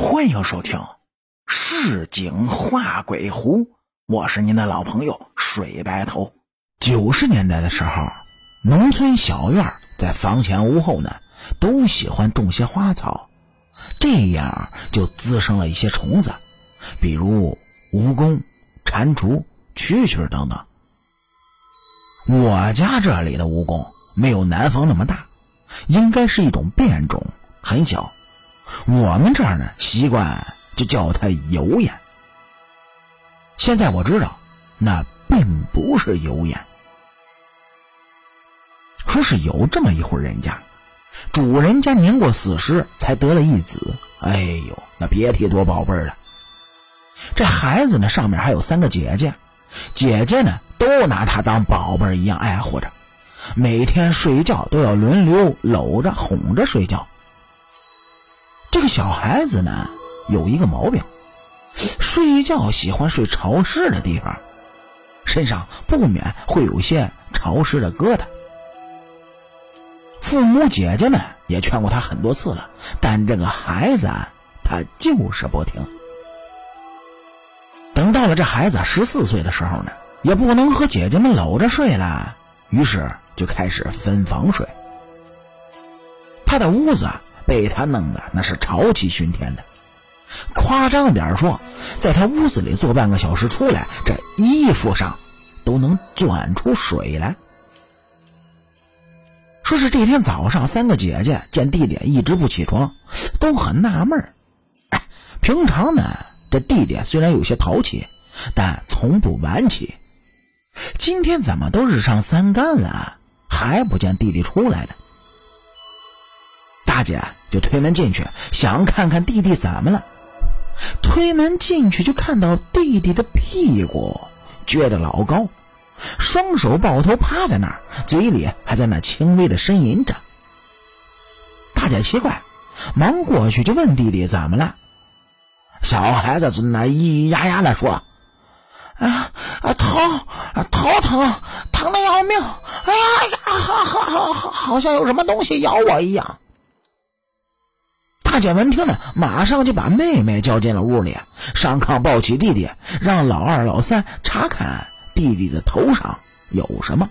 欢迎收听《市井画鬼狐》，我是您的老朋友水白头。九十年代的时候，农村小院在房前屋后呢，都喜欢种些花草，这样就滋生了一些虫子，比如蜈蚣、蟾蜍、蛐蛐等等。我家这里的蜈蚣没有南方那么大，应该是一种变种，很小。我们这儿呢，习惯就叫它油烟。现在我知道，那并不是油烟。说是有这么一户人家，主人家年过四十才得了一子，哎呦，那别提多宝贝了。这孩子呢，上面还有三个姐姐，姐姐呢都拿他当宝贝一样爱护着，每天睡觉都要轮流搂着哄着睡觉。这个小孩子呢，有一个毛病，睡觉喜欢睡潮湿的地方，身上不免会有些潮湿的疙瘩。父母姐姐们也劝过他很多次了，但这个孩子他就是不听。等到了这孩子十四岁的时候呢，也不能和姐姐们搂着睡了，于是就开始分房睡。他的屋子。被他弄得那是潮气熏天的，夸张点说，在他屋子里坐半个小时出来，这衣服上都能钻出水来。说是这天早上，三个姐姐见弟弟一直不起床，都很纳闷哎，平常呢，这弟弟虽然有些淘气，但从不晚起。今天怎么都日上三竿了，还不见弟弟出来呢？大姐就推门进去，想看看弟弟怎么了。推门进去就看到弟弟的屁股撅得老高，双手抱头趴在那儿，嘴里还在那轻微的呻吟着。大姐奇怪，忙过去就问弟弟怎么了。小孩子在那咿咿呀呀的说：“啊啊，头头疼，疼的要命！哎呀，好好好好，好像有什么东西咬我一样。”大姐闻听呢，马上就把妹妹叫进了屋里，上炕抱起弟弟，让老二、老三查看弟弟的头上有什么。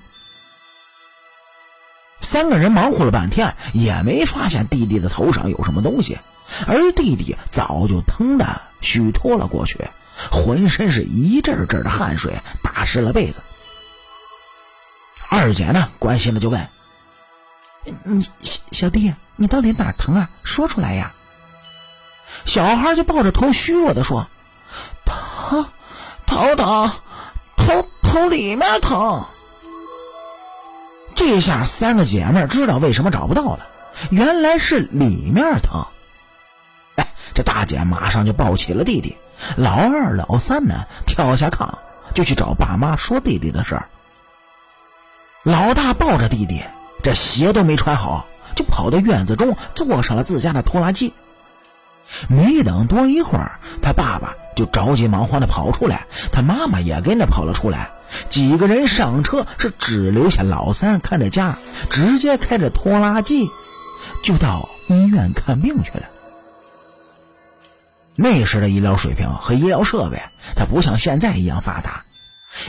三个人忙活了半天，也没发现弟弟的头上有什么东西，而弟弟早就疼得虚脱了过去，浑身是一阵阵的汗水，打湿了被子。二姐呢，关心的就问：“你小小弟？”你到底哪疼啊？说出来呀！小孩就抱着头虚弱的说：“疼，头疼，头头里面疼。”这下三个姐妹知道为什么找不到了，原来是里面疼。哎，这大姐马上就抱起了弟弟，老二、老三呢跳下炕就去找爸妈说弟弟的事儿。老大抱着弟弟，这鞋都没穿好。就跑到院子中坐上了自家的拖拉机，没等多一会儿，他爸爸就着急忙慌的跑出来，他妈妈也跟着跑了出来。几个人上车，是只留下老三看着家，直接开着拖拉机就到医院看病去了。那时的医疗水平和医疗设备，它不像现在一样发达，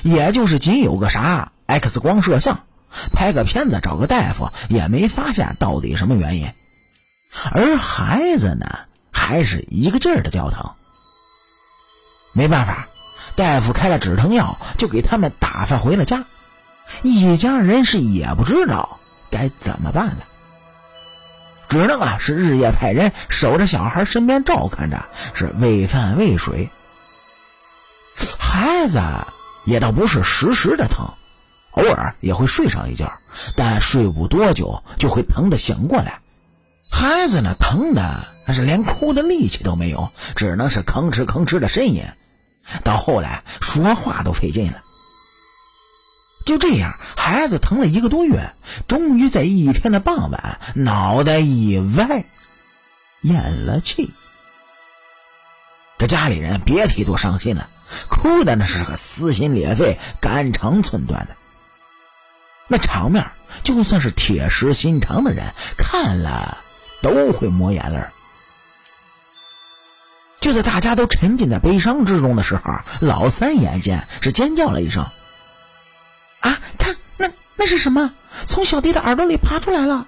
也就是仅有个啥 X 光摄像。拍个片子，找个大夫，也没发现到底什么原因。而孩子呢，还是一个劲儿的叫疼。没办法，大夫开了止疼药，就给他们打发回了家。一家人是也不知道该怎么办了，只能啊是日夜派人守着小孩身边照看着，是喂饭喂水。孩子也倒不是时时的疼。偶尔也会睡上一觉，但睡不多久就会疼得醒过来。孩子呢，疼的那是连哭的力气都没有，只能是吭哧吭哧的呻吟。到后来说话都费劲了。就这样，孩子疼了一个多月，终于在一天的傍晚，脑袋一歪，咽了气。这家里人别提多伤心了，哭的那是个撕心裂肺、肝肠寸断的。那场面，就算是铁石心肠的人看了，都会抹眼泪就在大家都沉浸在悲伤之中的时候，老三眼见是尖叫了一声：“啊，看那那是什么？从小弟的耳朵里爬出来了！”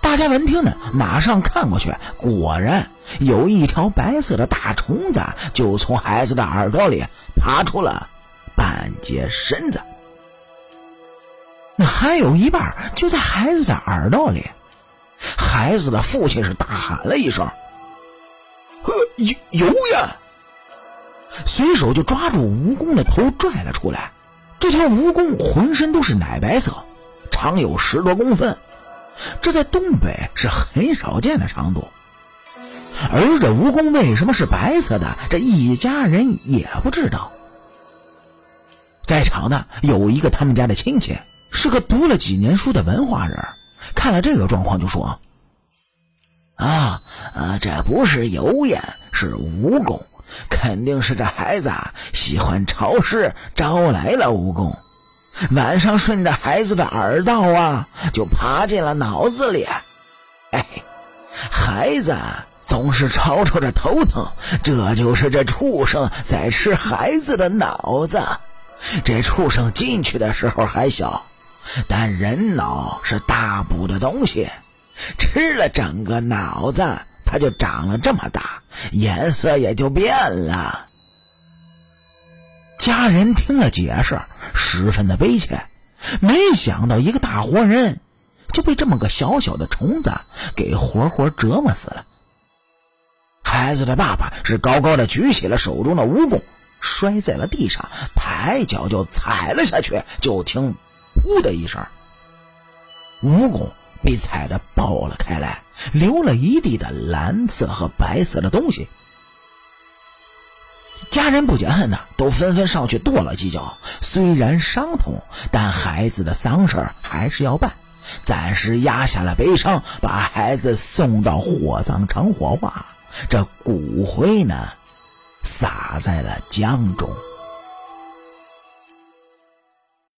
大家闻听呢，马上看过去，果然有一条白色的大虫子就从孩子的耳朵里爬出了半截身子，那还有一半就在孩子的耳朵里。孩子的父亲是大喊了一声：“呵，油油呀！”随手就抓住蜈蚣的头拽了出来。这条蜈蚣浑身都是奶白色，长有十多公分。这在东北是很少见的长度，而这蜈蚣为什么是白色的，这一家人也不知道。在场的有一个他们家的亲戚，是个读了几年书的文化人，看了这个状况就说：“啊，啊，这不是油烟，是蜈蚣，肯定是这孩子喜欢潮湿，招来了蜈蚣。”晚上顺着孩子的耳道啊，就爬进了脑子里。哎，孩子总是吵吵着头疼，这就是这畜生在吃孩子的脑子。这畜生进去的时候还小，但人脑是大补的东西，吃了整个脑子，它就长了这么大，颜色也就变了。家人听了解释，十分的悲切。没想到一个大活人就被这么个小小的虫子给活活折磨死了。孩子的爸爸是高高的举起了手中的蜈蚣，摔在了地上，抬脚就踩了下去。就听“噗”的一声，蜈蚣被踩得爆了开来，流了一地的蓝色和白色的东西。家人不解恨呐，都纷纷上去跺了几脚。虽然伤痛，但孩子的丧事还是要办，暂时压下了悲伤，把孩子送到火葬场火化。这骨灰呢，撒在了江中。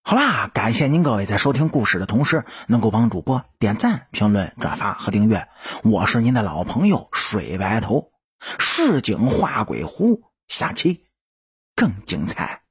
好啦，感谢您各位在收听故事的同时，能够帮主播点赞、评论、转发和订阅。我是您的老朋友水白头，市井画鬼狐。下期更精彩。